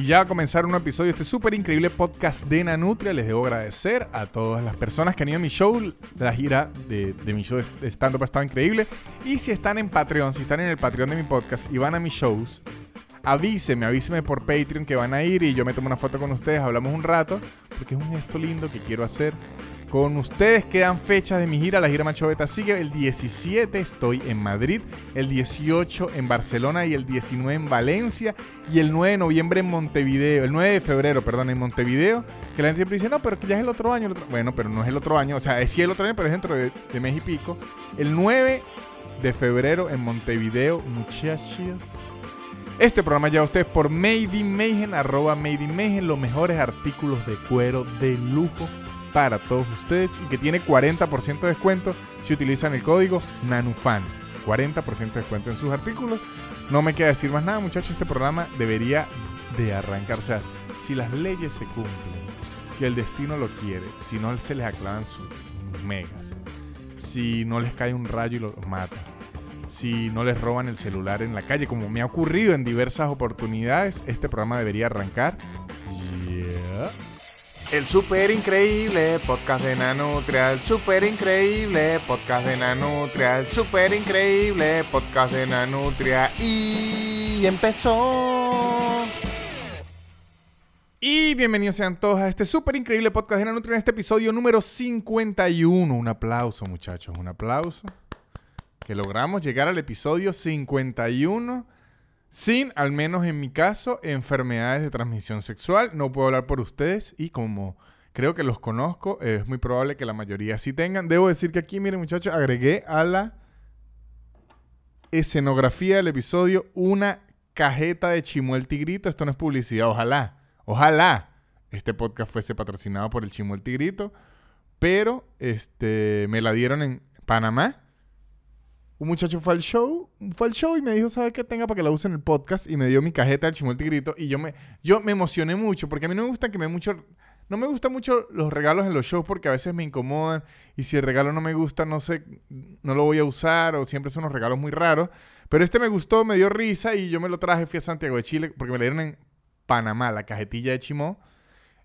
Y ya va a comenzar un episodio de este súper increíble podcast de Nanutria. Les debo agradecer a todas las personas que han ido a mi show. La gira de, mi show de stand-up ha estado increíble. Y si están en Patreon, si están en el Patreon de mi podcast y van a mis shows, avíseme, avíseme por Patreon que van a ir y yo me tomo una foto con ustedes, hablamos un rato, porque es un gesto lindo que quiero hacer con ustedes. Quedan fechas de mi gira. La gira Machoveta sigue. El 17 estoy en Madrid, el 18 en Barcelona y el 19 en Valencia y el 9 de noviembre en Montevideo. El 9 de febrero, perdón, en Montevideo. Que la gente siempre dice, no, pero que ya es el otro año. Bueno, pero no es el otro año. O sea, es sí el otro año, pero es dentro de, de mes y pico. El 9 de febrero en Montevideo, muchachos. Este programa ya ustedes por Made in arroba Made in los mejores artículos de cuero de lujo para todos ustedes y que tiene 40% de descuento si utilizan el código NANUFAN. 40% de descuento en sus artículos. No me queda decir más nada, muchachos. Este programa debería de arrancarse. si las leyes se cumplen, si el destino lo quiere, si no se les aclavan sus megas, si no les cae un rayo y los mata, si no les roban el celular en la calle, como me ha ocurrido en diversas oportunidades, este programa debería arrancar. Yeah. El super increíble podcast de Nanutria, el super increíble podcast de Nanutria, el super increíble podcast de Nanutria y empezó. Y bienvenidos sean todos a este super increíble podcast de Nanutria en este episodio número 51. Un aplauso muchachos, un aplauso. Que logramos llegar al episodio 51 sin, al menos en mi caso, enfermedades de transmisión sexual. No puedo hablar por ustedes y como creo que los conozco, es muy probable que la mayoría sí tengan. Debo decir que aquí, miren muchachos, agregué a la escenografía del episodio una cajeta de Chimuel Tigrito. Esto no es publicidad, ojalá, ojalá este podcast fuese patrocinado por el Chimuel Tigrito. Pero este, me la dieron en Panamá un muchacho fue al show, fue al show y me dijo, ¿sabe qué tenga para que la use en el podcast? Y me dio mi cajeta del Chimuel Tigrito y yo me, yo me emocioné mucho porque a mí no me gusta que me mucho... No me gustan mucho los regalos en los shows porque a veces me incomodan y si el regalo no me gusta, no sé, no lo voy a usar o siempre son unos regalos muy raros. Pero este me gustó, me dio risa y yo me lo traje, fui a Santiago de Chile porque me la dieron en Panamá, la cajetilla de Chimó.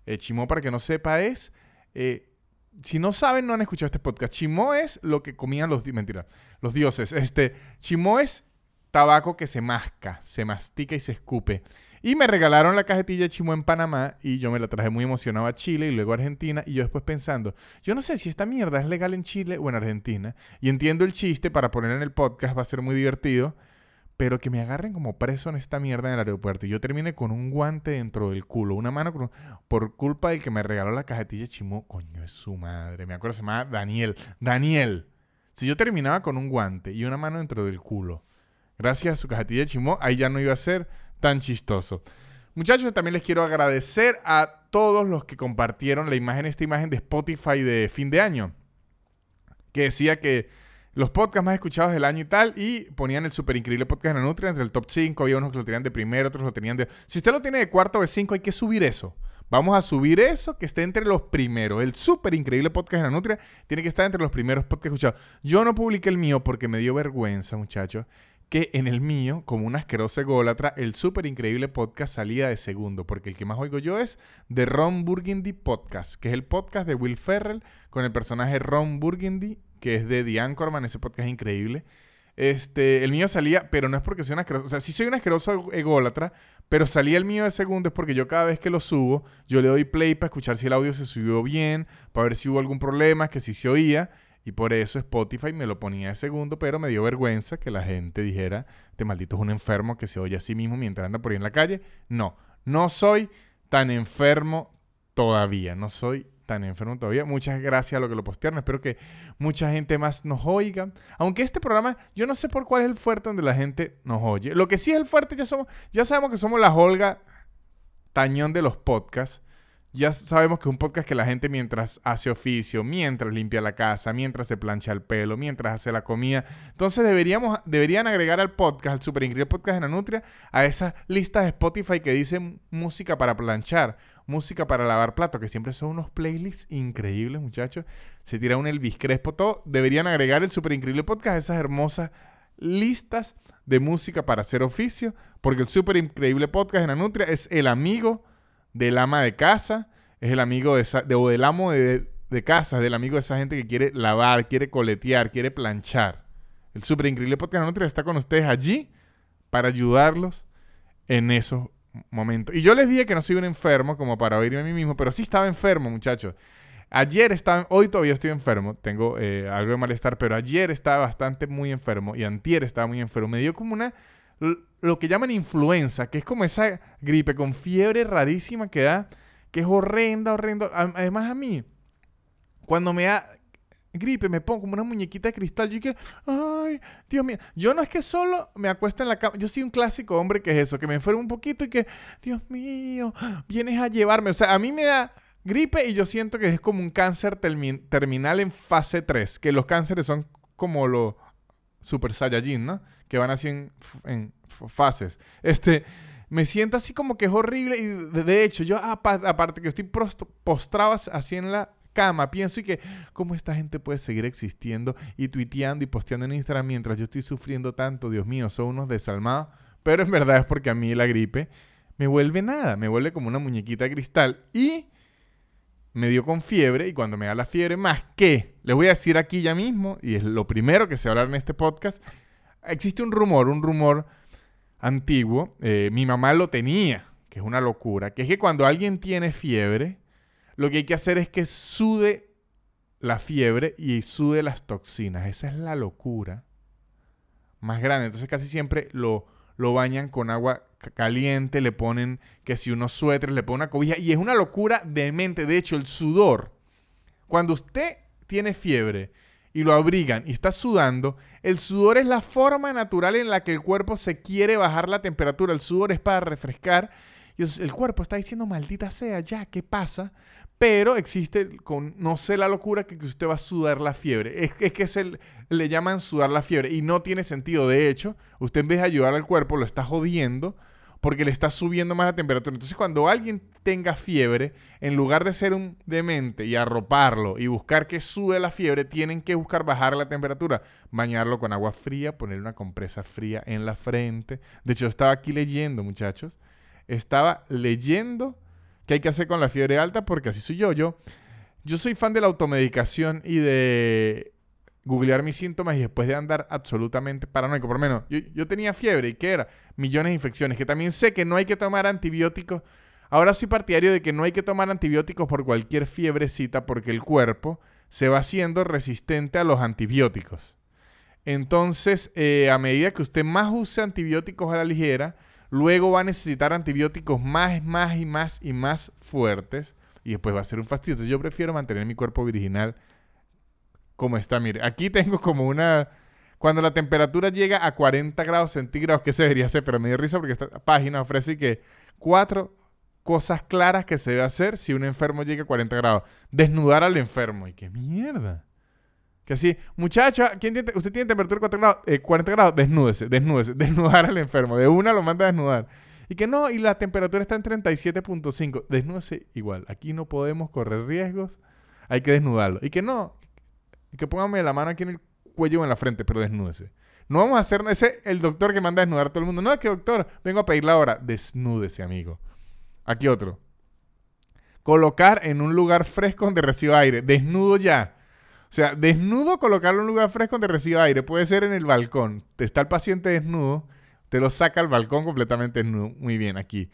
Eh, Chimó, para que no sepa, es... Eh, si no saben, no han escuchado este podcast. Chimó es lo que comían los... Mentira los dioses. Este, chimó es tabaco que se masca, se mastica y se escupe. Y me regalaron la cajetilla de chimó en Panamá y yo me la traje muy emocionado a Chile y luego a Argentina. Y yo después pensando, yo no sé si esta mierda es legal en Chile o en Argentina. Y entiendo el chiste para poner en el podcast, va a ser muy divertido. Pero que me agarren como preso en esta mierda en el aeropuerto y yo termine con un guante dentro del culo, una mano por culpa del que me regaló la cajetilla de. Coño, es su madre. Me acuerdo, se llama Daniel. Daniel. Si yo terminaba con un guante y una mano dentro del culo, gracias a su cajetilla de ahí ya no iba a ser tan chistoso. Muchachos, también les quiero agradecer a todos los que compartieron la imagen, esta imagen de Spotify de fin de año, que decía que los podcasts más escuchados del año y tal, y ponían el super increíble podcast de la Nutria entre el top 5, había unos que lo tenían de primero, otros lo tenían de... Si usted lo tiene de cuarto o de cinco, hay que subir eso. Vamos a subir eso que esté entre los primeros. El súper increíble podcast de la Nutria tiene que estar entre los primeros podcasts escuchados. Yo no publiqué el mío porque me dio vergüenza, muchachos, que en el mío, como una asquerosa ególatra, el súper increíble podcast salía de segundo, porque el que más oigo yo es The Ron Burgundy Podcast, que es el podcast de Will Ferrell con el personaje Ron Burgundy, que es de The Anchorman, ese podcast es increíble. Este, el mío salía, pero no es porque soy un asqueroso, o sea, sí soy un asqueroso ególatra, pero salía el mío de segundo es porque yo cada vez que lo subo, yo le doy play para escuchar si el audio se subió bien, para ver si hubo algún problema, que si se oía. Y por eso Spotify me lo ponía de segundo, pero me dio vergüenza que la gente dijera, este maldito es un enfermo que se oye a sí mismo mientras anda por ahí en la calle. No, no soy tan enfermo todavía, no soy tan enfermo todavía. Muchas gracias a lo que lo postearon. Espero que mucha gente más nos oiga. Aunque este programa, yo no sé por cuál es el fuerte donde la gente nos oye. Lo que sí es el fuerte, ya, somos, ya sabemos que somos la Holga Tañón de los podcasts. Ya sabemos que es un podcast que la gente mientras hace oficio, mientras limpia la casa, mientras se plancha el pelo, mientras hace la comida. Entonces deberíamos, deberían agregar al podcast, al super increíble podcast de la Nutria, a esa lista de Spotify que dice música para planchar música para lavar platos, que siempre son unos playlists increíbles, muchachos. Se tira un Elvis Crespo, todo. Deberían agregar el super increíble podcast a esas hermosas listas de música para hacer oficio, porque el súper increíble podcast de Nanutria es el amigo del ama de casa, es el amigo de, o del amo de, de casa, del amigo de esa gente que quiere lavar, quiere coletear, quiere planchar. El súper increíble podcast de Nanutria está con ustedes allí para ayudarlos en esos momentos. Y yo les dije que no soy un enfermo como para oírme a mí mismo, pero sí estaba enfermo, muchachos. Ayer estaba, hoy todavía estoy enfermo, tengo eh, algo de malestar, pero ayer estaba bastante muy enfermo y antier estaba muy enfermo. Me dio como una, lo que llaman influenza, que es como esa gripe con fiebre rarísima que da, que es horrenda, horrenda. Además a mí, cuando me da gripe, me pongo como una muñequita de cristal. Yo que, ay, Dios mío. Yo no es que solo me acuesto en la cama. Yo soy un clásico hombre que es eso, que me enfermo un poquito y que, Dios mío, vienes a llevarme. O sea, a mí me da gripe y yo siento que es como un cáncer terminal en fase 3, que los cánceres son como los super saiyajin, ¿no? Que van así en, fases. Este, me siento así como que es horrible y de, hecho yo aparte que estoy postrado así en la cama, pienso y que cómo esta gente puede seguir existiendo y tuiteando y posteando en Instagram mientras yo estoy sufriendo tanto, Dios mío, son unos desalmados, pero en verdad es porque a mí la gripe me vuelve nada, me vuelve como una muñequita de cristal y me dio con fiebre y cuando me da la fiebre, más que, les voy a decir aquí ya mismo, y es lo primero que se hablar en este podcast, existe un rumor, un rumor antiguo, eh, mi mamá lo tenía, que es una locura, que es que cuando alguien tiene fiebre, lo que hay que hacer es que sude la fiebre y sude las toxinas. Esa es la locura más grande. Entonces casi siempre lo, lo bañan con agua caliente, le ponen que si unos suéteres, le ponen una cobija y es una locura de mente. De hecho, el sudor, cuando usted tiene fiebre y lo abrigan y está sudando, el sudor es la forma natural en la que el cuerpo se quiere bajar la temperatura. El sudor es para refrescar y el cuerpo está diciendo, maldita sea, ya, ¿qué pasa? Pero existe, con, no sé la locura, que, usted va a sudar la fiebre. Es, que es el, le llaman sudar la fiebre y no tiene sentido. De hecho, usted en vez de ayudar al cuerpo, lo está jodiendo porque le está subiendo más la temperatura. Entonces, cuando alguien tenga fiebre, en lugar de ser un demente y arroparlo y buscar que sube la fiebre, tienen que buscar bajar la temperatura, bañarlo con agua fría, poner una compresa fría en la frente. De hecho, estaba aquí leyendo, muchachos. Estaba leyendo qué hay que hacer con la fiebre alta, porque así soy yo. Yo, yo soy fan de la automedicación y de googlear mis síntomas y después de andar absolutamente paranoico. Por lo menos, yo, tenía fiebre y ¿qué era? Millones de infecciones. Que también sé que no hay que tomar antibióticos. Ahora soy partidario de que no hay que tomar antibióticos por cualquier fiebrecita porque el cuerpo se va haciendo resistente a los antibióticos. Entonces, eh, a medida que usted más use antibióticos a la ligera, Luego va a necesitar antibióticos más, más y más y más fuertes. Y después va a ser un fastidio. Entonces yo prefiero mantener mi cuerpo virginal como está. Mire, aquí tengo como una... Cuando la temperatura llega a 40 grados centígrados, ¿qué se debería hacer? Pero me dio risa porque esta página ofrece que cuatro cosas claras que se debe hacer si un enfermo llega a 40 grados. Desnudar al enfermo. ¿Y qué mierda? Que así, muchacha, ¿quién tiene, usted tiene temperatura 40 grados, 40 eh, grados, desnúdese, desnúdese, desnudar al enfermo. De una lo manda a desnudar. Y que no, y la temperatura está en 37.5. Desnúdese igual. Aquí no podemos correr riesgos. Hay que desnudarlo. Y que no, que póngame la mano aquí en el cuello o en la frente, pero desnúdese. No vamos a hacer ese el doctor que manda a desnudar a todo el mundo. No, es que doctor, vengo a pedir la hora. Desnúdese, amigo. Aquí otro. Colocar en un lugar fresco donde reciba aire. Desnudo ya. O sea, desnudo, colocarlo en un lugar fresco donde reciba aire. Puede ser en el balcón. Está el paciente desnudo, te lo saca al balcón completamente desnudo. Muy bien, aquí.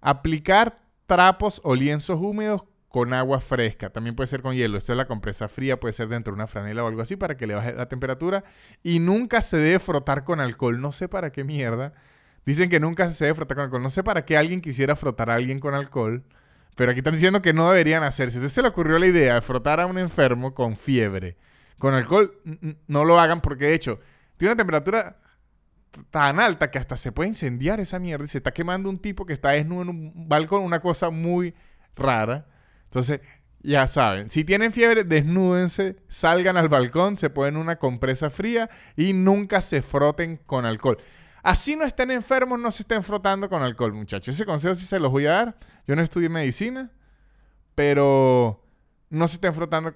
Aplicar trapos o lienzos húmedos con agua fresca. También puede ser con hielo. Esto es la compresa fría, puede ser dentro de una franela o algo así para que le baje la temperatura. Y nunca se debe frotar con alcohol. No sé para qué mierda. Dicen que nunca se debe frotar con alcohol. No sé para qué alguien quisiera frotar a alguien con alcohol. Pero aquí están diciendo que no deberían hacer. Si a usted se le ocurrió la idea de frotar a un enfermo con fiebre, con alcohol, no lo hagan porque de hecho tiene una temperatura tan alta que hasta se puede incendiar esa mierda y se está quemando un tipo que está desnudo en un balcón, una cosa muy rara. Entonces, ya saben, si tienen fiebre, desnúdense, salgan al balcón, se ponen una compresa fría y nunca se froten con alcohol. Así no estén enfermos, no se estén frotando con alcohol, muchachos. Ese consejo sí se los voy a dar. Yo no estudié medicina, pero no se estén frotando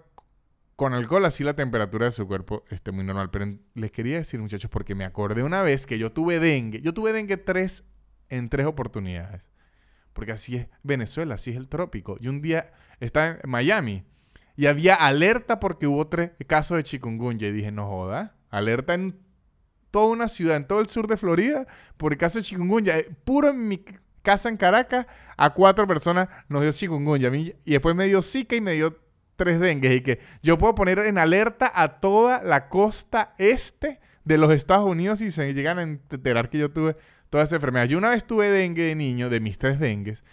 con alcohol así la temperatura de su cuerpo esté muy normal. Pero les quería decir, muchachos, porque me acordé una vez que yo tuve dengue. Yo tuve dengue tres, en tres oportunidades. Porque así es Venezuela, así es el trópico. Y un día estaba en Miami y había alerta porque hubo tres casos de chikungunya. Y dije, no joda, alerta en toda una ciudad, en todo el sur de Florida, por el caso de chikungunya. Eh, puro en mi casa en Caracas, a cuatro personas nos dio chikungunya. Y después me dio Zika y me dio tres dengues. Y que yo puedo poner en alerta a toda la costa este de los Estados Unidos y se llegan a enterar que yo tuve toda esa enfermedad. Yo una vez tuve dengue de niño, de mis tres dengues.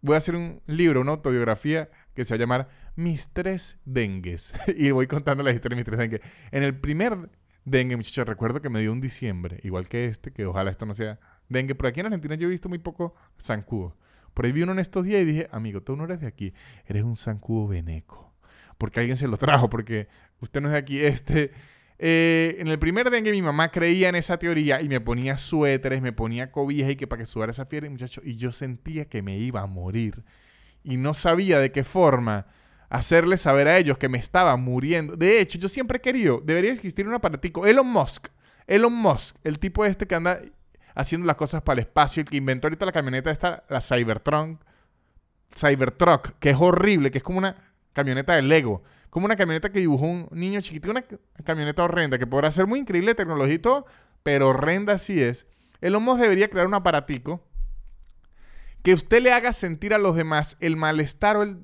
Voy a hacer un libro, una autobiografía que se va a llamar Mis tres dengues. y voy contando la historia de mis tres dengues. En el primer dengue, muchachos, recuerdo que me dio un diciembre, igual que este, que ojalá esto no sea dengue. Pero aquí en Argentina yo he visto muy poco zancudo. Por ahí vi uno en estos días y dije, amigo, tú no eres de aquí, eres un zancudo veneco. Porque alguien se lo trajo, porque usted no es de aquí. Este, eh, en el primer dengue mi mamá creía en esa teoría y me ponía suéteres, me ponía cobijas y que para que sudara esa fiebre, muchacho, y yo sentía que me iba a morir. Y no sabía de qué forma hacerles saber a ellos que me estaba muriendo. De hecho, yo siempre he querido, debería existir un aparatico. Elon Musk, Elon Musk, el tipo este que anda haciendo las cosas para el espacio, el que inventó ahorita la camioneta esta, la Cybertron, Cybertruck, que es horrible, que es como una camioneta de Lego. Como una camioneta que dibujó un niño chiquito, una camioneta horrenda, que podrá ser muy increíble tecnología y todo, pero horrenda así es. El Musk debería crear un aparatico que usted le haga sentir a los demás el malestar o el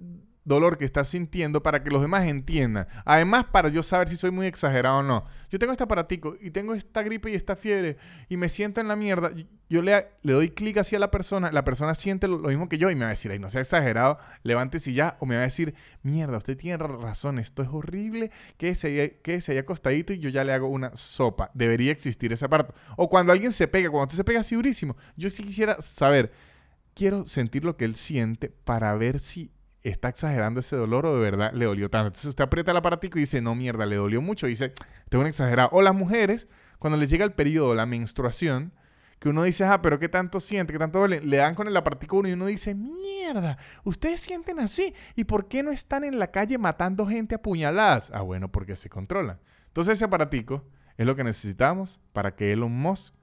dolor que estás sintiendo para que los demás entiendan. Además, para yo saber si soy muy exagerado o no. Yo tengo este aparatico y tengo esta gripe y esta fiebre y me siento en la mierda. Yo le, le doy clic así a la persona, la persona siente lo, mismo que yo y me va a decir, ay, no sea exagerado, levántese ya. O me va a decir, mierda, usted tiene razón, esto es horrible, que se, que se haya acostadito y yo ya le hago una sopa. Debería existir ese aparato. O cuando alguien se pega, cuando usted se pega así durísimo, yo sí quisiera saber, quiero sentir lo que él siente para ver si está exagerando ese dolor o de verdad le dolió tanto. Entonces usted aprieta el aparatico y dice, no, mierda, le dolió mucho. Dice, tengo un exagerado. O las mujeres, cuando les llega el periodo, la menstruación, que uno dice, ah, pero ¿qué tanto siente? ¿Qué tanto duele? Le dan con el aparatico uno y uno dice, mierda, ustedes sienten así. ¿Y por qué no están en la calle matando gente a puñaladas? Ah, bueno, porque se controlan. Entonces ese aparatico es lo que necesitamos para que Elon Musk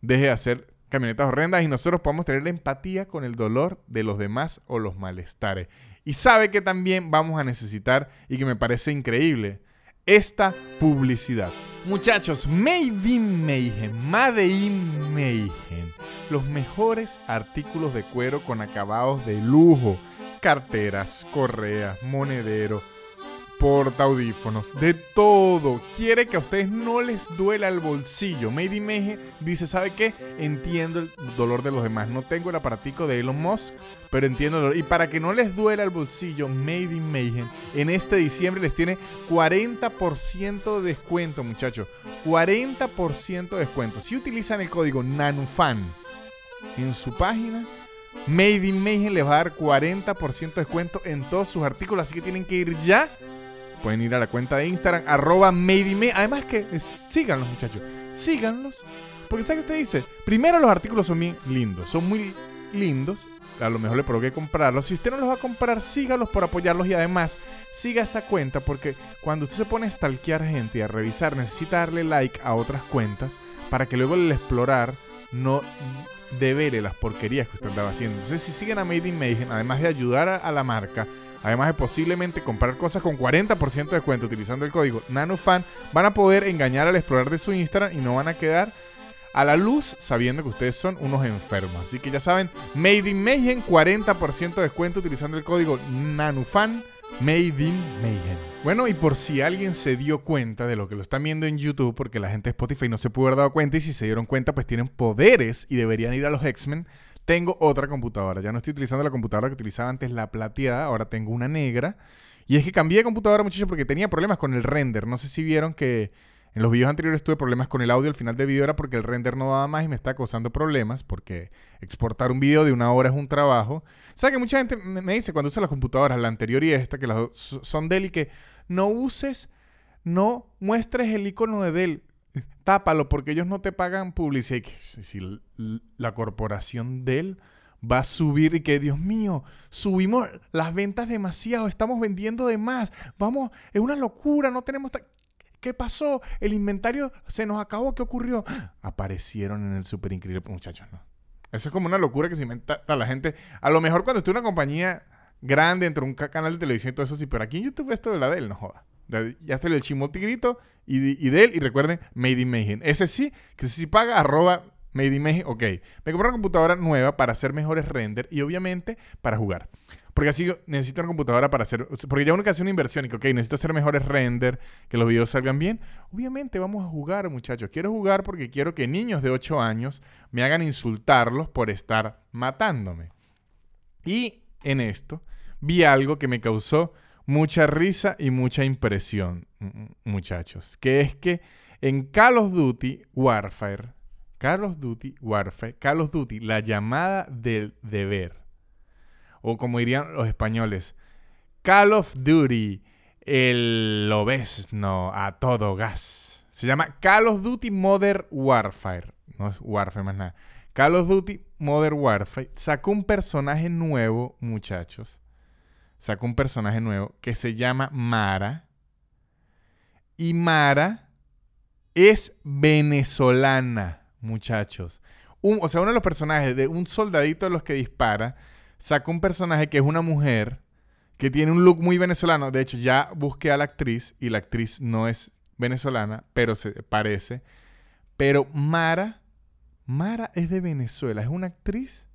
deje de hacer camionetas horrendas y nosotros podemos tener la empatía con el dolor de los demás o los malestares. Y sabe que también vamos a necesitar, y que me parece increíble, esta publicidad. Muchachos, Made in Mayhem, Made in Mayhem, los mejores artículos de cuero con acabados de lujo, carteras, correas, monedero porta audífonos, de todo. Quiere que a ustedes no les duela el bolsillo. Made Mayhem dice, ¿sabe qué? Entiendo el dolor de los demás. No tengo el aparatico de Elon Musk, pero entiendo el dolor. Y para que no les duela el bolsillo, Made in Mayhem en este diciembre les tiene 40% de descuento, muchachos. 40% de descuento. Si utilizan el código NANUFAN en su página, Made in Mayhem les va a dar 40% de descuento en todos sus artículos. Así que tienen que ir ya Pueden ir a la cuenta de Instagram, arroba Me. Además que eh, síganlos, muchachos. Síganlos. Porque ¿sabe que usted dice? Primero los artículos son bien lindos. Son muy lindos. A lo mejor le provoque comprarlos. Si usted no los va a comprar, sígalos por apoyarlos. Y además, siga esa cuenta. Porque cuando usted se pone a stalkear gente y a revisar, necesita darle like a otras cuentas. Para que luego el explorar no devele las porquerías que usted andaba haciendo. Entonces, si siguen a Made in Mayhem, además de ayudar a la marca Además de posiblemente comprar cosas con 40% de descuento utilizando el código NanoFan, van a poder engañar al explorar de su Instagram y no van a quedar a la luz sabiendo que ustedes son unos enfermos. Así que ya saben, Made in Mayhem, 40% de descuento utilizando el código NanoFan. Made in Mayhem. Bueno, y por si alguien se dio cuenta de lo que lo están viendo en YouTube, porque la gente de Spotify no se pudo haber dado cuenta, y si se dieron cuenta, pues tienen poderes y deberían ir a los X-Men tengo otra computadora. Ya no estoy utilizando la computadora que utilizaba antes, la plateada. Ahora tengo una negra. Y es que cambié de computadora, muchachos, porque tenía problemas con el render. No sé si vieron que en los videos anteriores tuve problemas con el audio al final del video. Era porque el render no daba más y me está causando problemas. Porque exportar un video de una hora es un trabajo. ¿Sabes que mucha gente me dice cuando usa las computadoras, la anterior y esta, que las dos son Dell y que no uses, no muestres el icono de Dell tápalo porque ellos no te pagan publicidad. Si la corporación de él va a subir y que, Dios mío, subimos las ventas demasiado, estamos vendiendo de más, vamos, es una locura, no tenemos... ¿Qué pasó? El inventario se nos acabó, ¿qué ocurrió? Aparecieron en el super increíble, muchachos, ¿no? Eso es como una locura que se inventa la gente. A lo mejor cuando esté una compañía grande dentro de un canal de televisión y todo eso, sí, pero aquí en YouTube esto de la de él, no joda. Ya está el chimo tigrito y, y de él, y recuerden, Made in Mayhem. Ese sí, que si paga, arroba Made in Mayhem, ok. Me compré una computadora nueva para hacer mejores render y obviamente para jugar. Porque así necesito una computadora para hacer. Porque ya uno que hace una inversión y que, ok, necesito hacer mejores render, que los videos salgan bien. Obviamente vamos a jugar, muchachos. Quiero jugar porque quiero que niños de 8 años me hagan insultarlos por estar matándome. Y en esto vi algo que me causó mucha risa y mucha impresión, muchachos. Que es que en Call of Duty Warfare, Call of Duty Warfare, Call of Duty, la llamada del deber o como dirían los españoles, Call of Duty, el no a todo gas. Se llama Call of Duty Modern Warfare. No es Warfare más nada. Call of Duty Modern Warfare sacó un personaje nuevo, muchachos. Sacó un personaje nuevo que se llama Mara. Y Mara es venezolana, muchachos. o sea, uno de los personajes de un soldadito de los que dispara sacó un personaje que es una mujer que tiene un look muy venezolano. De hecho, ya busqué a la actriz y la actriz no es venezolana, pero se parece. Pero Mara, Mara es de Venezuela, es una actriz.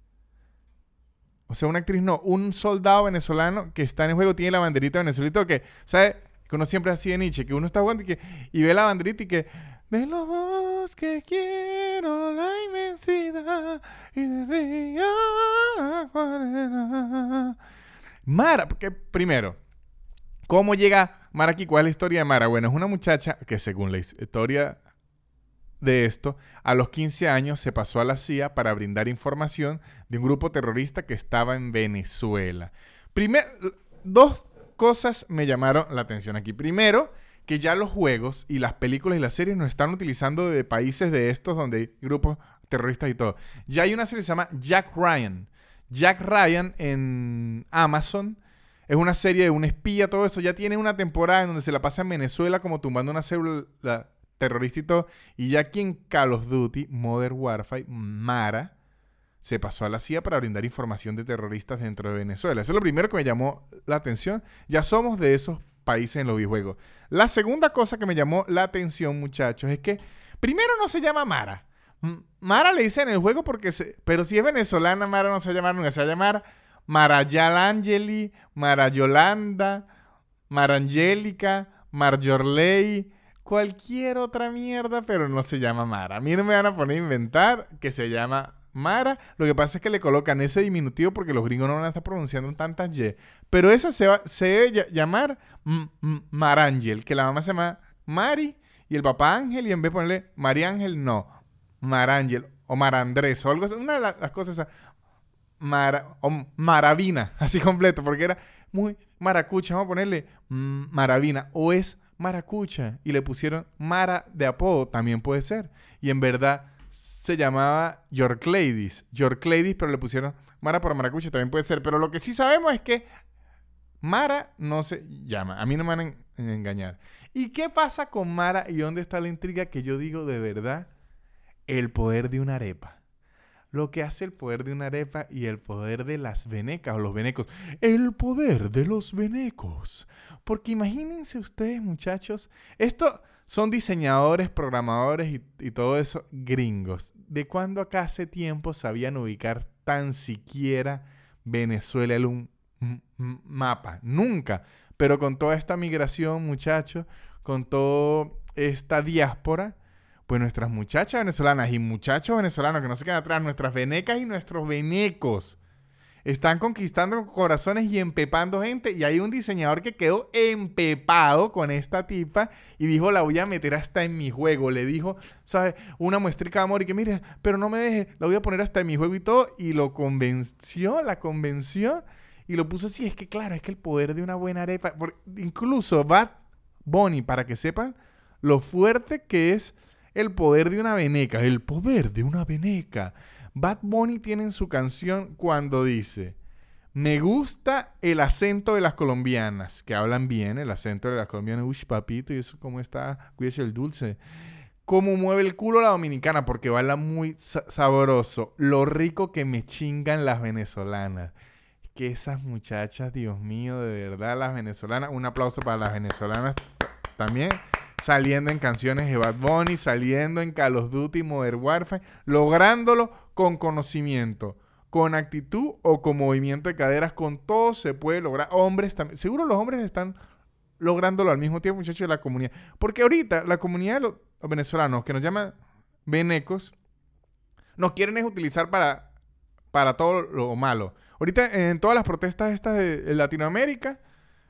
O sea, una actriz no, un soldado venezolano que está en el juego, tiene la banderita de que, ¿sabes? Que uno siempre así de Nietzsche, que uno está jugando y, que, y ve la banderita y que de los que quiero la inmensidad y de río la Mara, porque primero, ¿cómo llega Mara aquí? ¿Cuál es la historia de Mara? Bueno, es una muchacha que según la historia de esto, a los 15 años se pasó a la CIA para brindar información de un grupo terrorista que estaba en Venezuela. Primero, dos cosas me llamaron la atención aquí. Primero, que ya los juegos y las películas y las series nos están utilizando de países de estos donde hay grupos terroristas y todo. Ya hay una serie que se llama Jack Ryan. Jack Ryan en Amazon es una serie de un espía, todo eso. Ya tiene una temporada en donde se la pasa en Venezuela como tumbando una célula terrorista y todo. Y ya aquí en Call of Duty, Modern Warfare, Mara se pasó a la CIA para brindar información de terroristas dentro de Venezuela. Eso es lo primero que me llamó la atención. Ya somos de esos países en los videojuegos. La segunda cosa que me llamó la atención, muchachos, es que primero no se llama Mara. Mara le dice en el juego porque se, pero si es venezolana, Mara no se va a llamar nunca, se va a llamar Marayalangeli, Marayolanda, Marangélica, Marjorley, cualquier otra mierda, pero no se llama Mara. A mí no me van a poner a inventar que se llama Mara. Lo que pasa es que le colocan ese diminutivo porque los gringos no van a estar pronunciando tantas Y. Pero eso se, va, se debe llamar Marangel, que la mamá se llama Mari y el papá Ángel, y en vez de ponerle Mariángel, no. Marangel o Marandrés o algo así. Una de las cosas o Maravina, así completo, porque era muy maracucha. Vamos a ponerle Maravina. O es maracucha y le pusieron Mara de apodo, también puede ser. Y en verdad se llamaba York Ladies. York Ladies, pero le pusieron Mara por Maracucha, también puede ser. Pero lo que sí sabemos es que Mara no se llama. A mí no me van a engañar. ¿Y qué pasa con Mara y dónde está la intriga que yo digo de verdad? El poder de una arepa. Lo que hace el poder de una arepa y el poder de las venecas o los venecos. El poder de los venecos. Porque imagínense ustedes, muchachos, esto son diseñadores, programadores y, todo eso gringos. ¿De cuándo acá hace tiempo sabían ubicar tan siquiera Venezuela en un mapa? Nunca. Pero con toda esta migración, muchachos, con toda esta diáspora, pues nuestras muchachas venezolanas y muchachos venezolanos que no se quedan atrás, nuestras venecas y nuestros venecos, están conquistando corazones y empepando gente. Y hay un diseñador que quedó empepado con esta tipa y dijo, la voy a meter hasta en mi juego. Le dijo, ¿sabes? Una muestrica de amor y que, mire, pero no me deje, la voy a poner hasta en mi juego y todo. Y lo convenció, la convenció y lo puso así. Es que, claro, es que el poder de una buena arepa. incluso Bad Bonnie, para que sepan lo fuerte que es el poder de una veneca. El poder de una veneca Bad Bunny tiene en su canción cuando dice, me gusta el acento de las colombianas, que hablan bien, el acento de las colombianas, uy, papito, y eso cómo está, cuídese el dulce. Cómo mueve el culo la dominicana, porque baila muy sabroso. Lo rico que me chingan las venezolanas. Que esas muchachas, Dios mío, de verdad, las venezolanas. Un aplauso para las venezolanas también saliendo en canciones de Bad Bunny, saliendo en Call of Duty, Modern Warfare, lográndolo con conocimiento, con actitud o con movimiento de caderas, con todo se puede lograr. Hombres también, seguro los hombres están lográndolo al mismo tiempo, muchachos, de la comunidad. Porque ahorita la comunidad de los venezolanos que nos llaman venecos, nos quieren es utilizar para, para todo lo malo. Ahorita en todas las protestas estas de Latinoamérica,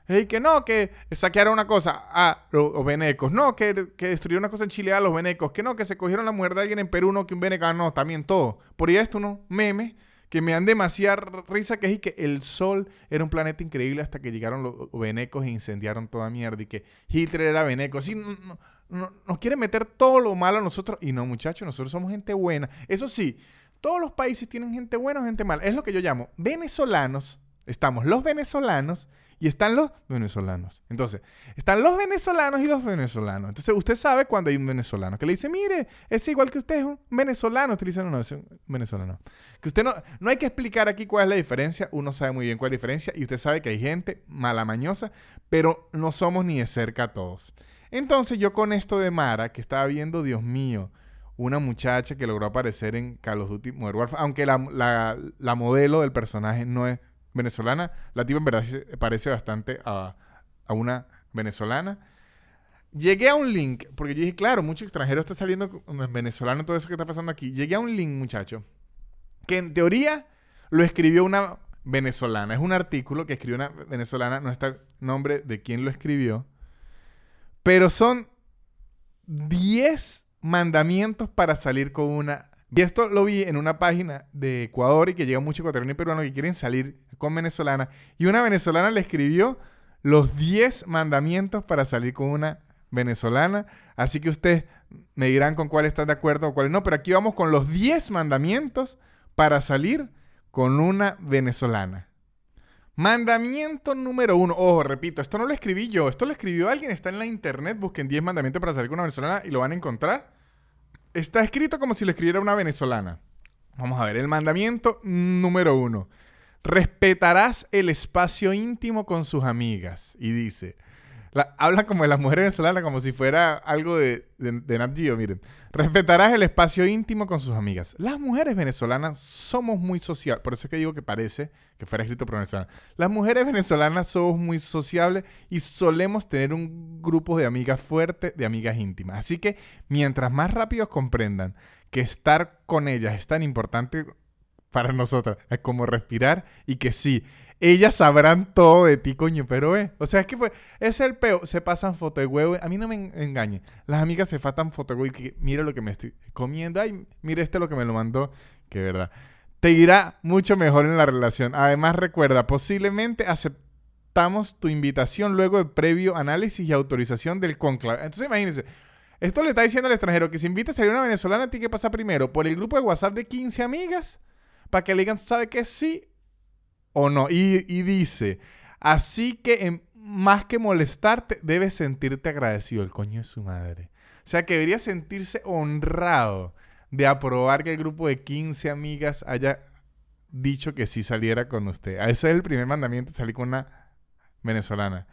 y que no, que saquearon una cosa a los venecos. No, que, que destruyeron una cosa en Chile a los venecos. Que no, que se cogieron la mujer de alguien en Perú, no, que un veneco. Ah, no, también todo. Por ahí esto, ¿no? Memes que me dan demasiada risa, que es que el Sol era un planeta increíble hasta que llegaron los venecos e incendiaron toda mierda. Y que Hitler era veneco. Así, no, nos quieren meter todo lo malo a nosotros. Y no, muchachos, nosotros somos gente buena. Eso sí, todos los países tienen gente buena o gente mala. Es lo que yo llamo venezolanos. Estamos los venezolanos y están los venezolanos. Entonces, están los venezolanos y los venezolanos. Entonces, usted sabe cuando hay un venezolano que le dice, mire, es igual que usted, es un venezolano. Usted dice, no, no, es un venezolano. Que usted no, no hay que explicar aquí cuál es la diferencia. Uno sabe muy bien cuál es la diferencia y usted sabe que hay gente malamañosa, pero no somos ni de cerca todos. Entonces, yo con esto de Mara, que estaba viendo, Dios mío, una muchacha que logró aparecer en Call of Duty Modern Warfare, aunque la, la modelo del personaje no es venezolana. La tipa en verdad parece bastante a, una venezolana. Llegué a un link, porque yo dije, claro, mucho extranjero está saliendo venezolano, todo eso que está pasando aquí. Llegué a un link, muchacho, que en teoría lo escribió una venezolana. Es un artículo que escribió una venezolana, no está el nombre de quién lo escribió. Pero son 10 mandamientos para salir con una y esto lo vi en una página de Ecuador y que llega mucho ecuatoriano y peruano que quieren salir con venezolana. Y una venezolana le escribió los 10 mandamientos para salir con una venezolana. Así que ustedes me dirán con cuál están de acuerdo o cuál no. Pero aquí vamos con los 10 mandamientos para salir con una venezolana. Mandamiento número uno. Ojo, repito, esto no lo escribí yo. Esto lo escribió alguien. Está en la internet. Busquen 10 mandamientos para salir con una venezolana y lo van a encontrar. Está escrito como si lo escribiera una venezolana. Vamos a ver, el mandamiento número uno. Respetarás el espacio íntimo con sus amigas. Y dice, habla como de las mujeres venezolanas, como si fuera algo de, de, Geo, miren. Respetarás el espacio íntimo con sus amigas. Las mujeres venezolanas somos muy sociables. Por eso es que digo que parece que fuera escrito por venezolana. Las mujeres venezolanas somos muy sociables y solemos tener un grupo de amigas fuerte, de amigas íntimas. Así que mientras más rápido comprendan que estar con ellas es tan importante para nosotras es como respirar y que sí, ellas sabrán todo de ti, coño, pero eh. O sea, es que pues, es el peo. Se pasan foto de huevo. A mí no me engañen. Las amigas se fatan foto de huevo y que mira lo que me estoy comiendo. Ay, mira este lo que me lo mandó. Que verdad. Te irá mucho mejor en la relación. Además, recuerda, posiblemente aceptamos tu invitación luego de previo análisis y autorización del conclave. Entonces, imagínense. Esto le está diciendo al extranjero que si invita a salir una venezolana, tiene que pasar primero por el grupo de WhatsApp de 15 amigas para que le digan, ¿sabe qué? Sí o no. Y, dice, así que más que molestarte, debes sentirte agradecido, el coño de su madre. O sea, que debería sentirse honrado de aprobar que el grupo de 15 amigas haya dicho que sí saliera con usted. Ese es el primer mandamiento, salir con una venezolana.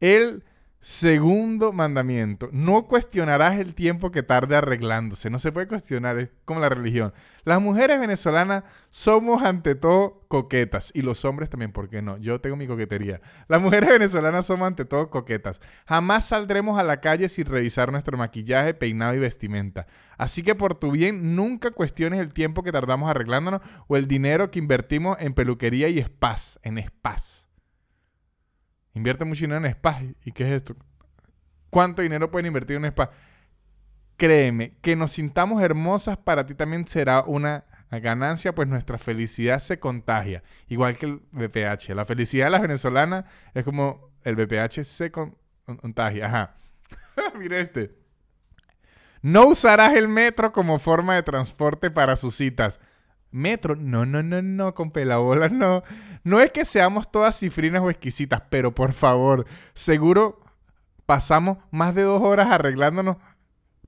Él Segundo mandamiento, no cuestionarás el tiempo que tarde arreglándose. No se puede cuestionar, es como la religión. Las mujeres venezolanas somos ante todo coquetas y los hombres también, ¿por qué no? Yo tengo mi coquetería. Las mujeres venezolanas somos ante todo coquetas. Jamás saldremos a la calle sin revisar nuestro maquillaje, peinado y vestimenta. Así que por tu bien, nunca cuestiones el tiempo que tardamos arreglándonos o el dinero que invertimos en peluquería y spas, en spas. Invierte mucho dinero en spa. ¿Y qué es esto? ¿Cuánto dinero pueden invertir en un spa? Créeme, que nos sintamos hermosas para ti también será una ganancia, pues nuestra felicidad se contagia, igual que el BPH. La felicidad de las venezolanas es como el BPH se contagia. Ajá. Este. No usarás el metro como forma de transporte para sus citas. Metro, no, no, no, no, con pelabolas no. No es que seamos todas cifrinas o exquisitas, pero por favor, seguro pasamos más de dos horas arreglándonos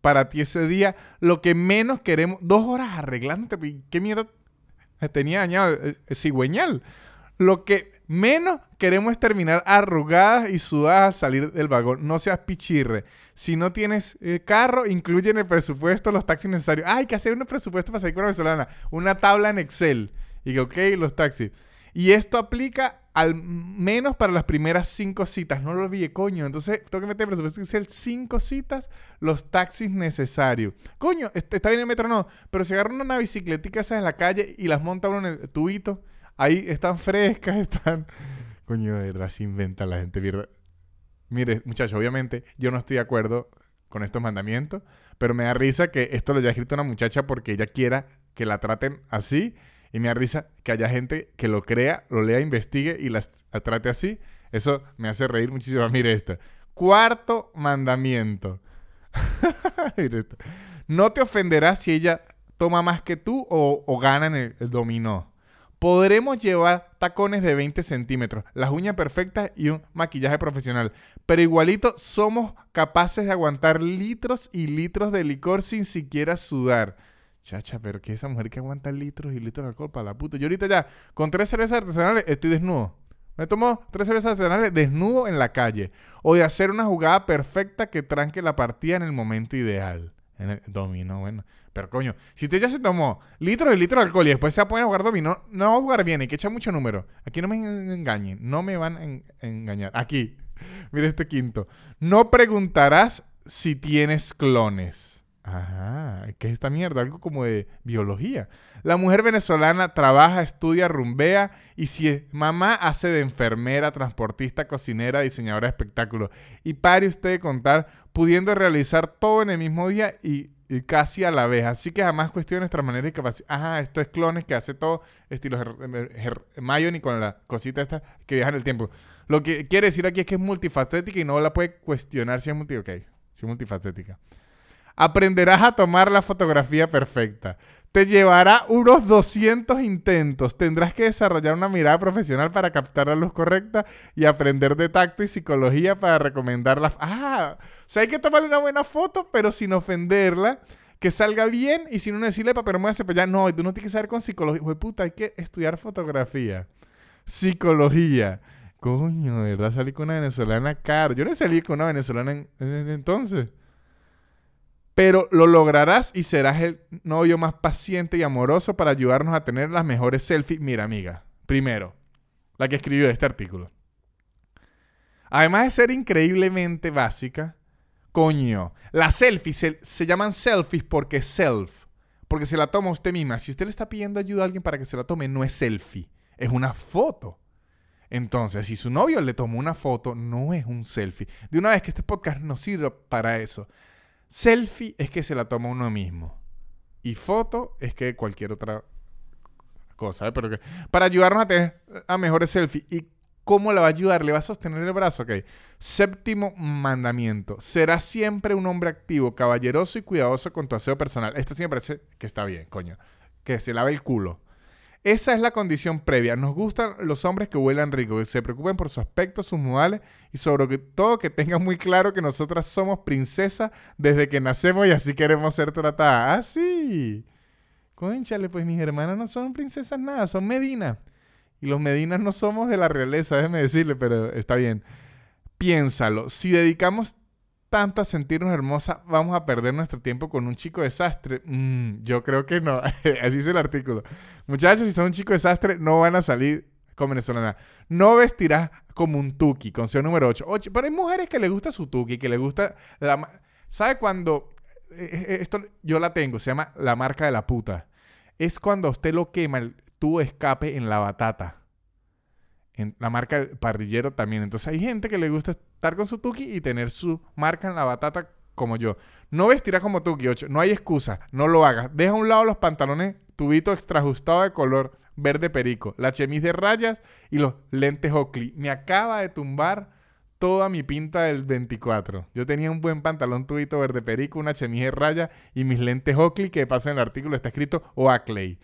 para ti ese día. Lo que menos queremos, dos horas arreglándote, ¿qué mierda tenía dañado? El cigüeñal. Lo que menos queremos terminar arrugadas y sudadas al salir del vagón. No seas pichirre. Si no tienes eh, carro, incluye en el presupuesto los taxis necesarios. Ah, hay que hacer un presupuesto para salir con la venezolana. Una tabla en Excel. Y que, ok, los taxis. Y esto aplica al menos para las primeras cinco citas. No lo olvide, coño. Entonces, tengo que meter presupuesto Excel cinco citas, los taxis necesarios. Coño, está bien el metro, no. Pero si agarra una bicicletica esa en la calle y las monta uno en el tubito, ahí están frescas, están... Coño, de verdad, se inventa la gente. Mire, muchachos, obviamente yo no estoy de acuerdo con estos mandamientos, pero me da risa que esto lo haya escrito una muchacha porque ella quiera que la traten así y me da risa que haya gente que lo crea, lo lea, investigue y la, trate así. Eso me hace reír muchísimo. Mire esto. Cuarto mandamiento. No te ofenderás si ella toma más que tú o, gana en el dominó podremos llevar tacones de 20 centímetros, las uñas perfectas y un maquillaje profesional. Pero igualito somos capaces de aguantar litros y litros de licor sin siquiera sudar. Chacha, pero que esa mujer que aguanta litros y litros de alcohol para la puta. Yo ahorita ya, con tres cervezas artesanales, estoy desnudo. Me tomo tres cervezas artesanales desnudo en la calle. O de hacer una jugada perfecta que tranque la partida en el momento ideal. En el dominó, bueno. Pero coño, si usted ya se tomó litros y litros de alcohol y después se poner a jugar dominó, no va a jugar bien, hay que echar mucho número. Aquí no me engañen, no me van a engañar. Aquí, mire este quinto. No preguntarás si tienes clones. Ajá, ¿qué es esta mierda? Algo como de biología. La mujer venezolana trabaja, estudia, rumbea y si mamá hace de enfermera, transportista, cocinera, diseñadora de espectáculos. Y pare usted de contar, pudiendo realizar todo en el mismo día y y casi a la vez. Así que jamás cuestione nuestra manera de capacidad. Ajá, esto es clones que hace todo estilo Hermione con la cosita esta que viaja en el tiempo. Lo que quiere decir aquí es que es multifacética y no la puede cuestionar si es, multi si es multifacética. Aprenderás a tomar la fotografía perfecta. Te llevará unos 200 intentos. Tendrás que desarrollar una mirada profesional para captar la luz correcta y aprender de tacto y psicología para recomendarla. Ah, o sea, hay que tomarle una buena foto, pero sin ofenderla. Que salga bien y sin uno decirle, me hace, pues ya no, tú no tienes que saber con psicología. Pues puta, hay que estudiar fotografía. Psicología. Coño, ¿verdad? Salí con una venezolana caro. Yo no salí con una venezolana en entonces. Pero lo lograrás y serás el novio más paciente y amoroso para ayudarnos a tener las mejores selfies. Mira, amiga, primero, la que escribió este artículo. Además de ser increíblemente básica, coño, las selfies se, se llaman selfies porque self, porque se la toma usted misma. Si usted le está pidiendo ayuda a alguien para que se la tome, no es selfie, es una foto. Entonces, si su novio le tomó una foto, no es un selfie. De una vez que este podcast no sirve para eso. Selfie es que se la toma uno mismo. Y foto es que cualquier otra cosa. ¿eh? Pero que, para ayudarnos a tener a mejores selfies. ¿Y cómo le va a ayudar? ¿Le va a sostener el brazo? Ok. Séptimo mandamiento. Será siempre un hombre activo, caballeroso y cuidadoso con tu aseo personal. Este sí me parece que está bien, coño. Que se lave el culo. Esa es la condición previa. Nos gustan los hombres que huelan rico, que se preocupen por su aspecto, sus modales y sobre todo que tengan muy claro que nosotras somos princesas desde que nacemos y así queremos ser tratadas. Ah, sí. Conchale, pues mis hermanas no son princesas nada, son Medina. Y los Medinas no somos de la realeza, déjeme decirle, pero está bien. Piénsalo, si dedicamos tanto a sentirnos hermosas, vamos a perder nuestro tiempo con un chico desastre. Mm, yo creo que no. Así es el artículo. Muchachos, si son un chico desastre, no van a salir con venezolana. No vestirás como un tuki, consejo número 8. Pero hay mujeres que le gusta su tuki, que le gusta la... ¿Sabe cuando... Eh, eh, esto yo la tengo, se llama la marca de la puta. Es cuando usted lo quema el tubo escape en la batata. La marca parrillero también. Entonces hay gente que le gusta estar con su Tuki y tener su marca en la batata como yo. No vestirá como Tuki, 8. No hay excusa. No lo hagas. Deja a un lado los pantalones tubito extra ajustado de color verde perico, la chemise de rayas y los lentes Oakley. Me acaba de tumbar toda mi pinta del 24. Yo tenía un buen pantalón tubito verde perico, una chemise de rayas y mis lentes Oakley, que de paso en el artículo está escrito Oakley.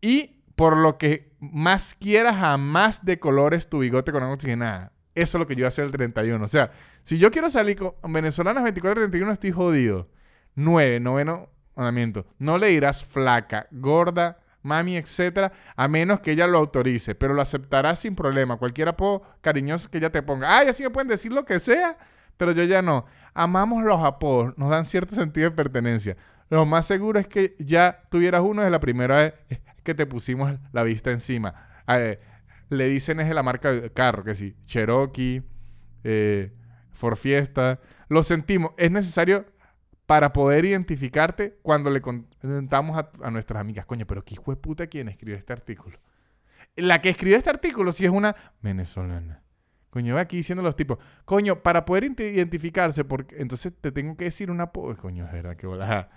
Y por lo que más quieras, jamás de colores tu bigote con agua oxigenada. Eso es lo que yo voy a hacer el 31. O sea, si yo quiero salir con venezolanas 24-31, estoy jodido. 9, noveno mandamiento. No le dirás flaca, gorda, mami, etcétera, a menos que ella lo autorice, pero lo aceptarás sin problema. Cualquier apodo cariñoso que ella te ponga. Ay, así me pueden decir lo que sea, pero yo ya no. Amamos los apodos, nos dan cierto sentido de pertenencia. Lo más seguro es que ya tuvieras uno de la primera vez que te pusimos la vista encima. le dicen es de la marca del carro, que sí, Cherokee, eh, Ford Fiesta. Lo sentimos. Es necesario para poder identificarte cuando le contamos a, nuestras amigas, coño, pero qué hijo de puta quien escribió este artículo. La que escribió este artículo sí es una venezolana. Coño, va aquí diciendo los tipos, coño, para poder identificarse, porque entonces te tengo que decir una... Coño, es verdad que bola.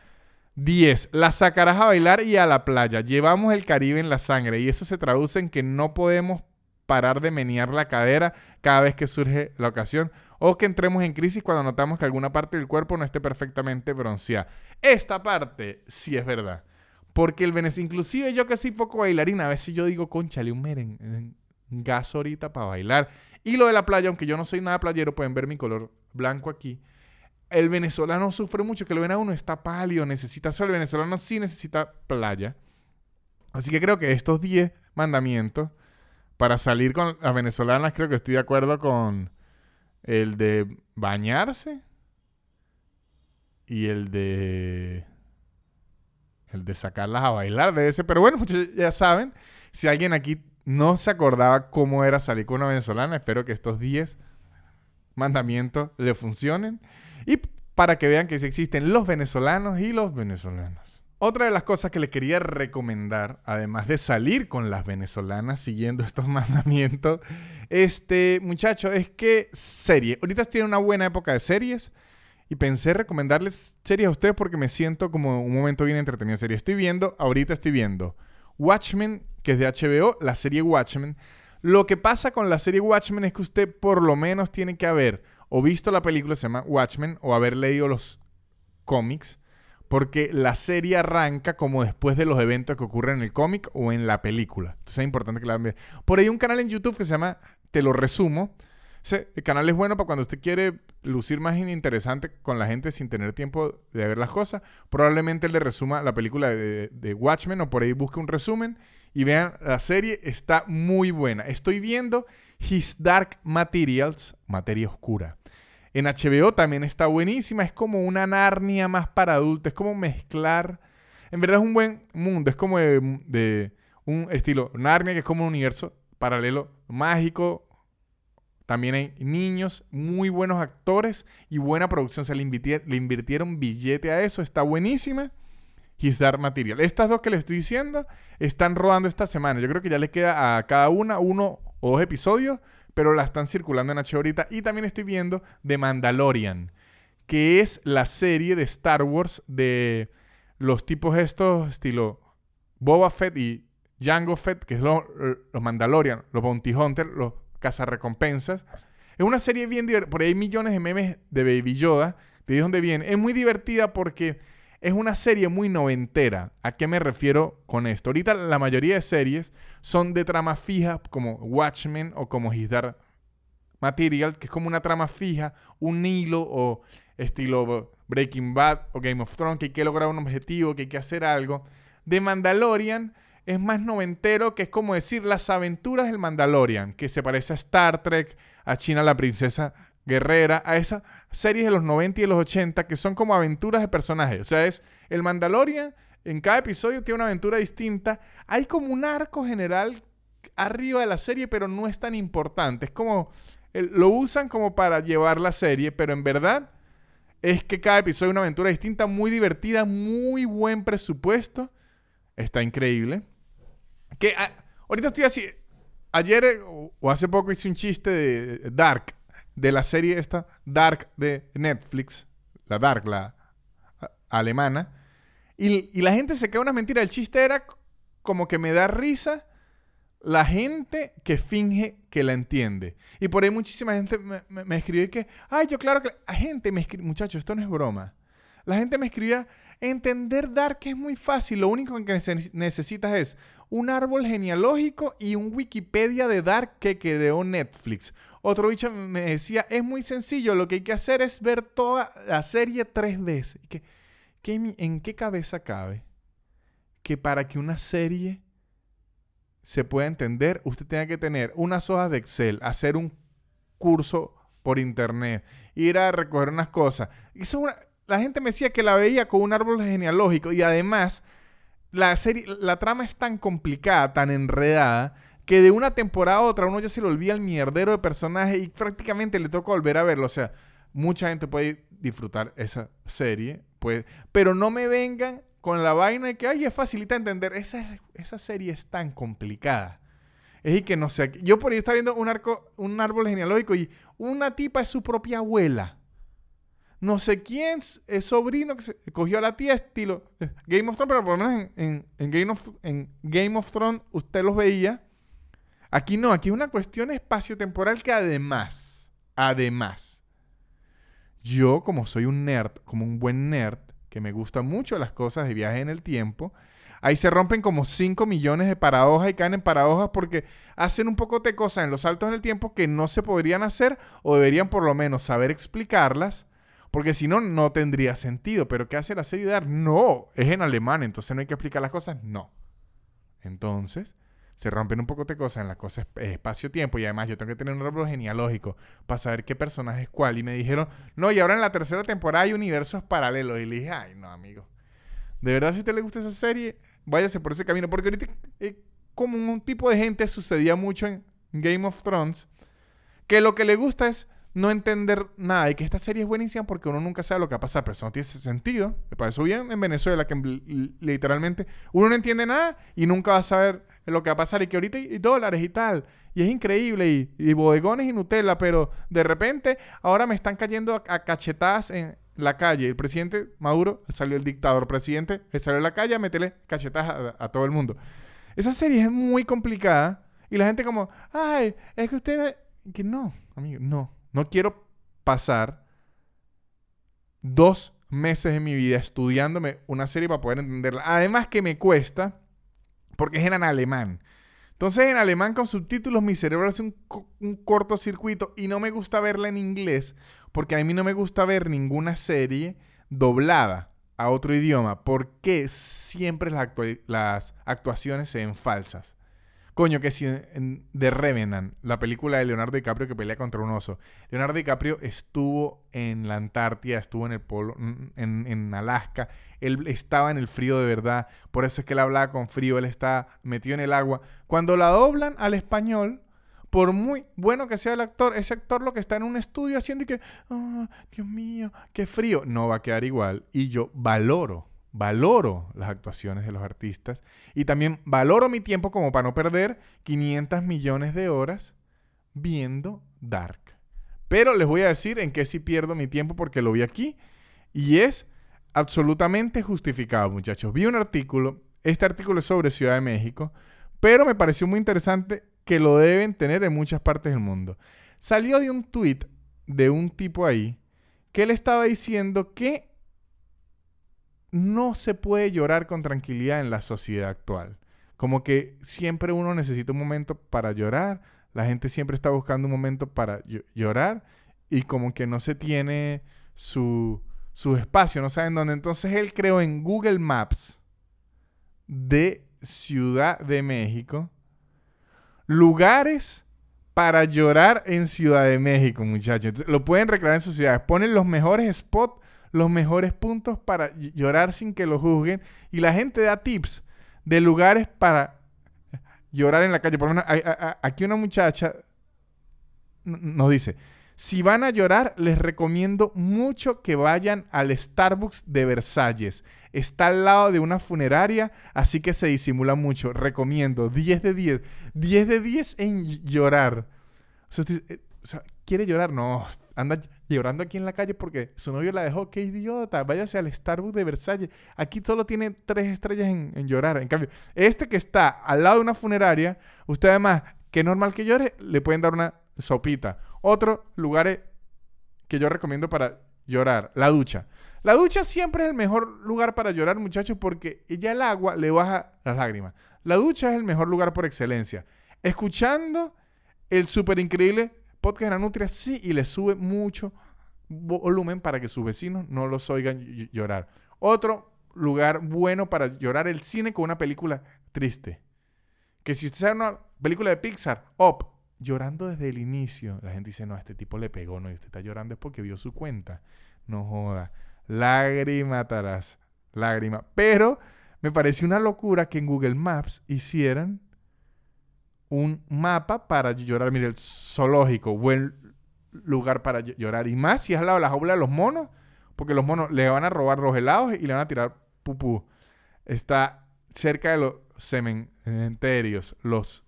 10. La sacarás a bailar y a la playa. Llevamos el Caribe en la sangre y eso se traduce en que no podemos parar de menear la cadera cada vez que surge la ocasión o que entremos en crisis cuando notamos que alguna parte del cuerpo no esté perfectamente bronceada. Esta parte sí es verdad. Porque el Venezuela, inclusive yo que soy poco bailarina, a veces yo digo, conchale, un meren, gas ahorita para bailar. Y lo de la playa, aunque yo no soy nada playero, pueden ver mi color blanco aquí. El venezolano sufre mucho, que lo ven uno, está pálido, necesita sol. El venezolano sí necesita playa. Así que creo que estos 10 mandamientos para salir con las venezolanas, creo que estoy de acuerdo con el de bañarse y el de el de sacarlas a bailar de ese. Pero bueno, ya saben, si alguien aquí no se acordaba cómo era salir con una venezolana, espero que estos 10 mandamientos le funcionen y para que vean que sí existen los venezolanos y los venezolanos. Otra de las cosas que le quería recomendar, además de salir con las venezolanas siguiendo estos mandamientos, este muchacho, es que serie. Ahorita estoy en una buena época de series y pensé recomendarles series a ustedes porque me siento como un momento bien entretenido. Serie. Estoy viendo, ahorita estoy viendo Watchmen, que es de HBO, la serie Watchmen. Lo que pasa con la serie Watchmen es que usted por lo menos tiene que haber o visto la película, se llama Watchmen, o haber leído los cómics porque la serie arranca como después de los eventos que ocurren en el cómic o en la película. Entonces es importante que la vean. Por ahí hay un canal en YouTube que se llama Te lo resumo. Ese canal es bueno para cuando usted quiere lucir más interesante con la gente sin tener tiempo de ver las cosas. Probablemente le resuma la película de Watchmen o por ahí busque un resumen y vean la serie. Está muy buena. Estoy viendo His Dark Materials, materia oscura. En HBO también está buenísima. Es como una Narnia más para adultos. Es como mezclar. En verdad es un buen mundo. Es como de, un estilo Narnia, que es como un universo paralelo mágico. También hay niños, muy buenos actores y buena producción. Se le, le invirtieron billete a eso. Está buenísima. His Dark Material. Estas dos que le estoy diciendo están rodando esta semana. Yo creo que ya le queda a cada una uno o dos episodios pero la están circulando en H ahorita. Y también estoy viendo The Mandalorian, que es la serie de Star Wars de los tipos estos, estilo Boba Fett y Jango Fett, que es los Mandalorian, los Bounty Hunters, los cazarrecompensas. Es una serie bien divertida. Por ahí hay millones de memes de Baby Yoda. De ahí donde viene. Es muy divertida porque es una serie muy noventera. ¿A qué me refiero con esto? Ahorita la mayoría de series son de trama fija, como Watchmen o como His Dark Material, que es como una trama fija, un hilo o estilo Breaking Bad o Game of Thrones, que hay que lograr un objetivo, que hay que hacer algo. De Mandalorian es más noventero, que es como decir las aventuras del Mandalorian, que se parece a Star Trek, a China la princesa guerrera, a esa series de los 90 y de los 80 que son como aventuras de personajes. O sea, es el Mandalorian, en cada episodio tiene una aventura distinta. Hay como un arco general arriba de la serie, pero no es tan importante. Es como, lo usan como para llevar la serie, pero en verdad es que cada episodio es una aventura distinta, muy divertida, muy buen presupuesto. Está increíble. Que ah, ahorita estoy así. Ayer eh, o hace poco hice un chiste de Dark de la serie esta Dark de Netflix, la Dark, la alemana, y, la gente se queda una mentira. El chiste era como que me da risa la gente que finge que la entiende. Y por ahí muchísima gente me, me, que, ay, yo claro que... La gente me escribe, muchachos, esto no es broma. la gente me escribía, entender Dark es muy fácil, lo único que necesitas es un árbol genealógico y un Wikipedia de Dark que creó Netflix. Otro bicho me decía, es muy sencillo, lo que hay que hacer es ver toda la serie tres veces. ¿En qué cabeza cabe que para que una serie se pueda entender, usted tenga que tener unas hojas de Excel, hacer un curso por internet, ir a recoger unas cosas? la gente me decía que la veía con un árbol genealógico y además la serie, la trama es tan complicada, tan enredada, que de una temporada a otra uno ya se le olvida el mierdero de personaje y prácticamente le toca volver a verlo. O sea, mucha gente puede disfrutar esa serie, pues, pero no me vengan con la vaina de que, ay, es facilita entender. Esa, esa serie es tan complicada. Es y que no sé, yo por ahí estaba viendo un, arco, un árbol genealógico y una tipa es su propia abuela. No sé quién es sobrino que se cogió a la tía estilo eh, Game of Thrones, pero por lo menos en, en, Game, of, en Game of Thrones usted los veía Aquí no, aquí es una cuestión espacio-temporal que además, además, yo como soy un nerd, como un buen nerd, que me gustan mucho las cosas de viaje en el tiempo, ahí se rompen como 5 millones de paradojas y caen en paradojas porque hacen un poco de cosas en los saltos en el tiempo que no se podrían hacer o deberían por lo menos saber explicarlas. Porque si no, no tendría sentido. Pero ¿qué hace la serie de No, es en alemán, entonces no hay que explicar las cosas. No. Entonces, se rompen un poco de cosas en la cosa espacio-tiempo y además yo tengo que tener un árbol genealógico para saber qué personaje es cuál. Y me dijeron, no, y ahora en la tercera temporada hay universos paralelos. Y le dije, ay, no, amigo. De verdad, si a usted le gusta esa serie, váyase por ese camino. Porque ahorita, eh, como un tipo de gente sucedía mucho en Game of Thrones, que lo que le gusta es no entender nada y que esta serie es buenísima porque uno nunca sabe lo que va a pasar, pero eso no tiene sentido. Para eso bien en Venezuela, que literalmente uno no entiende nada y nunca va a saber lo que va a pasar y que ahorita hay dólares y tal. Y es increíble y, bodegones y Nutella, pero de repente ahora me están cayendo a, cachetadas en la calle. El presidente Maduro salió el dictador, presidente salió a la calle a meterle cachetadas a, a todo el mundo. Esa serie es muy complicada y la gente como, ay, es que usted... Que no, amigo, no no quiero pasar dos meses de mi vida estudiándome una serie para poder entenderla. Además que me cuesta, porque es en alemán. Entonces en alemán con subtítulos mi cerebro hace un, cortocircuito y no me gusta verla en inglés, porque a mí no me gusta ver ninguna serie doblada a otro idioma, porque siempre las, las actuaciones se ven falsas. Coño, que si en, The Revenant, la película de Leonardo DiCaprio que pelea contra un oso. Leonardo DiCaprio estuvo en la Antártida, estuvo en el polo, en, Alaska. Él estaba en el frío de verdad. Por eso es que él hablaba con frío. Él está metido en el agua. Cuando la doblan al español, por muy bueno que sea el actor, ese actor lo que está en un estudio haciendo y que, oh, Dios mío, qué frío, no va a quedar igual. Y yo valoro valoro las actuaciones de los artistas y también valoro mi tiempo como para no perder 500 millones de horas viendo Dark. Pero les voy a decir en qué sí pierdo mi tiempo porque lo vi aquí y es absolutamente justificado, muchachos. Vi un artículo, este artículo es sobre Ciudad de México, pero me pareció muy interesante que lo deben tener en muchas partes del mundo. Salió de un tweet de un tipo ahí que él estaba diciendo que no se puede llorar con tranquilidad en la sociedad actual. Como que siempre uno necesita un momento para llorar, la gente siempre está buscando un momento para llorar y como que no se tiene su, su espacio, no saben dónde. Entonces él creó en Google Maps de Ciudad de México lugares para llorar en Ciudad de México, muchachos. lo pueden recrear en sus ciudades. Ponen los mejores spots los mejores puntos para llorar sin que lo juzguen. Y la gente da tips de lugares para llorar en la calle. Por ejemplo, aquí una muchacha nos dice, si van a llorar, les recomiendo mucho que vayan al Starbucks de Versalles. Está al lado de una funeraria, así que se disimula mucho. Recomiendo 10 de 10. 10 de 10 en llorar. Eh, o sea, ¿quiere llorar? No, anda llorando aquí en la calle porque su novio la dejó. ¡Qué idiota! Váyase al Starbucks de Versalles. Aquí solo tiene tres estrellas en, llorar. En cambio, este que está al lado de una funeraria, usted además, que normal que llore, le pueden dar una sopita. Otro lugar que yo recomiendo para llorar, la ducha. La ducha siempre es el mejor lugar para llorar, muchachos, porque ya el agua le baja las lágrimas. La ducha es el mejor lugar por excelencia. Escuchando el súper increíble podcast de la Nutria, sí, y le sube mucho volumen para que sus vecinos no los oigan llorar. Otro lugar bueno para llorar el cine con una película triste. Que si usted sabe una película de Pixar, Up, llorando desde el inicio, la gente dice, no, este tipo le pegó, no, y usted está llorando es porque vio su cuenta. No joda. Lágrima tarás. Lágrima. Pero me pareció una locura que en Google Maps hicieran un mapa para llorar. Mire, el zoológico, buen lugar para llorar. Y más si es al lado de la jaula de los monos, porque los monos le van a robar los helados y le van a tirar pupú. Está cerca de los cementerios, los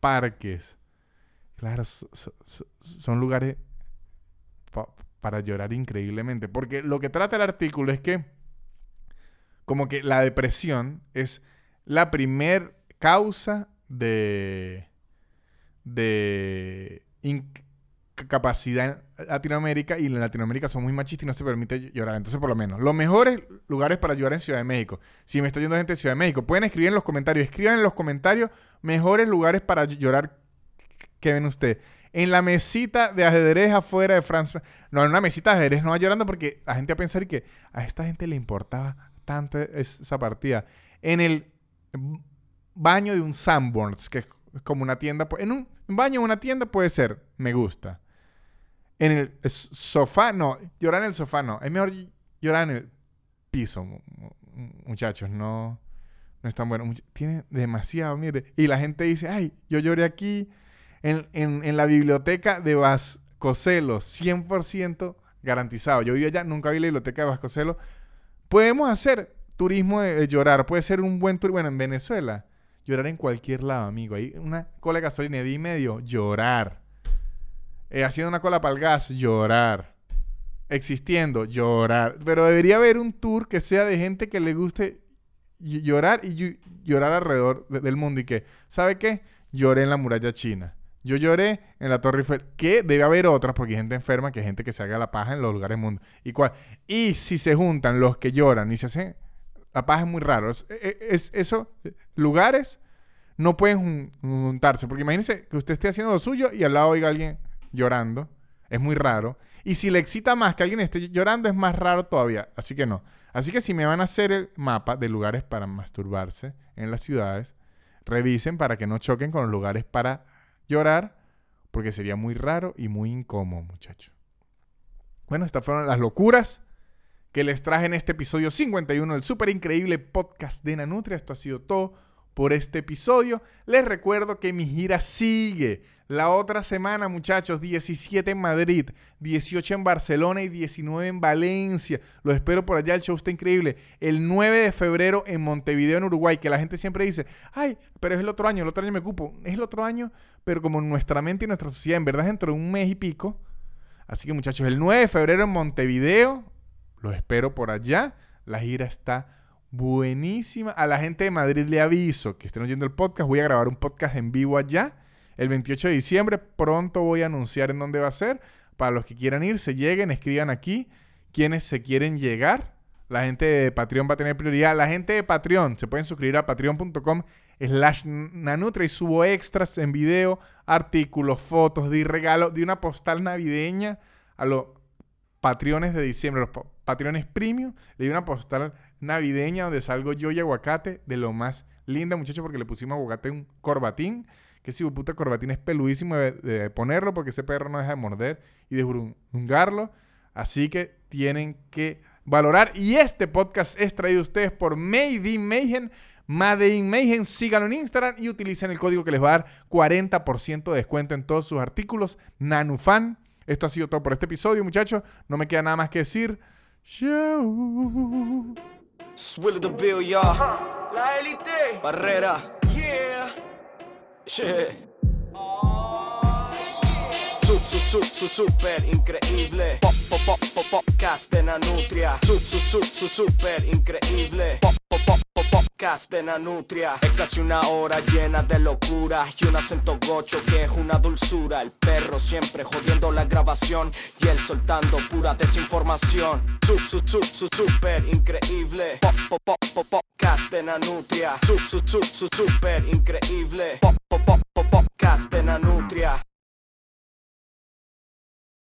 parques. Claro, son lugares para llorar increíblemente. Porque lo que trata el artículo es que como que la depresión es la primer causa de, de incapacidad en Latinoamérica y en Latinoamérica son muy machistas y no se permite llorar. Entonces, por lo menos, los mejores lugares para llorar en Ciudad de México. Si me está yendo gente de Ciudad de México, pueden escribir en los comentarios. Escriban en los comentarios mejores lugares para llorar que ven ustedes en la mesita de ajedrez afuera de Francia. No, en una mesita de ajedrez no va llorando porque la gente va a pensar que a esta gente le importaba tanto esa partida. En el baño de un Sanborns, que es como una tienda. En un baño de una tienda puede ser, me gusta. En el sofá, no. Llorar en el sofá, no. Es mejor llorar en el piso, muchachos. No, no es tan bueno. Tiene demasiado, mire. Y la gente dice, ay, yo lloré aquí en, la biblioteca de Vasconcelos, 100% garantizado. Yo vivo allá, nunca vi la biblioteca de Vasconcelos. Podemos hacer turismo de, llorar, puede ser un buen turismo. Bueno, en Venezuela, llorar en cualquier lado, amigo. Hay una cola de gasolina de y medio, llorar. Eh, haciendo una cola para el gas, llorar. Existiendo, llorar. Pero debería haber un tour que sea de gente que le guste llorar y llorar alrededor del mundo. Y que, ¿sabe qué? Lloré en la muralla china. Yo lloré en la Torre Eiffel, que debe haber otras, porque hay gente enferma, que hay gente que se haga la paja en los lugares del mundo. ¿Y, cuál? y si se juntan los que lloran y se hacen... La paja es muy raro. Es, es, eso, lugares no pueden juntarse. Porque imagínense que usted esté haciendo lo suyo y al lado oiga alguien llorando. Es muy raro. Y si le excita más que alguien esté llorando, es más raro todavía. Así que no. Así que si me van a hacer el mapa de lugares para masturbarse en las ciudades, revisen para que no choquen con los lugares para llorar porque sería muy raro y muy incómodo, muchachos. Bueno, estas fueron las locuras que les traje en este episodio 51 del súper increíble podcast de Nanutria. Esto ha sido todo por este episodio. Les recuerdo que mi gira sigue. La otra semana, muchachos, 17 en Madrid, 18 en Barcelona y 19 en Valencia. Los espero por allá, el show está increíble. El 9 de febrero en Montevideo, en Uruguay, que la gente siempre dice, ay, pero es el otro año, el otro año me ocupo. Es el otro año, pero como nuestra mente y nuestra sociedad, en verdad, dentro de un mes y pico. Así que, muchachos, el 9 de febrero en Montevideo, los espero por allá. La gira está buenísima. A la gente de Madrid le aviso que estén oyendo el podcast. Voy a grabar un podcast en vivo allá el 28 de diciembre. Pronto voy a anunciar en dónde va a ser. Para los que quieran ir, se lleguen, escriban aquí quienes se quieren llegar. La gente de Patreon va a tener prioridad. La gente de Patreon se pueden suscribir a patreon.com slash nanutra y subo extras en video, artículos, fotos, de regalo de una postal navideña a los patrones de diciembre, los patrones premium. Le di una postal navideña donde salgo yo y aguacate de lo más linda, muchachos, porque le pusimos aguacate un corbatín. Que si puta corbatín es peludísimo de, ponerlo porque ese perro no deja de morder y de. Así que tienen que valorar. Y este podcast es traído a ustedes por Made in Mayhem. Made síganlo en Instagram y utilicen el código que les va a dar 40% de descuento en todos sus artículos. Nanufan. Esto ha sido todo por este episodio, muchachos. No me queda nada más que decir. Chao. Swilly the Bill, y'all. La élite. Barrera. Yeah. Su, super increíble. Pop, pop, pop, pop, podcast de la nutria. Su, su, su, su, super increíble. Pop, pop, pop, pop, podcast de Nanutria. Es casi una hora llena de locura y un acento gocho que es una dulzura. El perro siempre jodiendo la grabación y él soltando pura desinformación. Sub, sub, sub, sub, super increíble. Pop, pop, pop, pop, podcast de Nanutria. Sub, sub, sub, sub, super increíble. Pop, pop, pop, pop, podcast de Nanutria.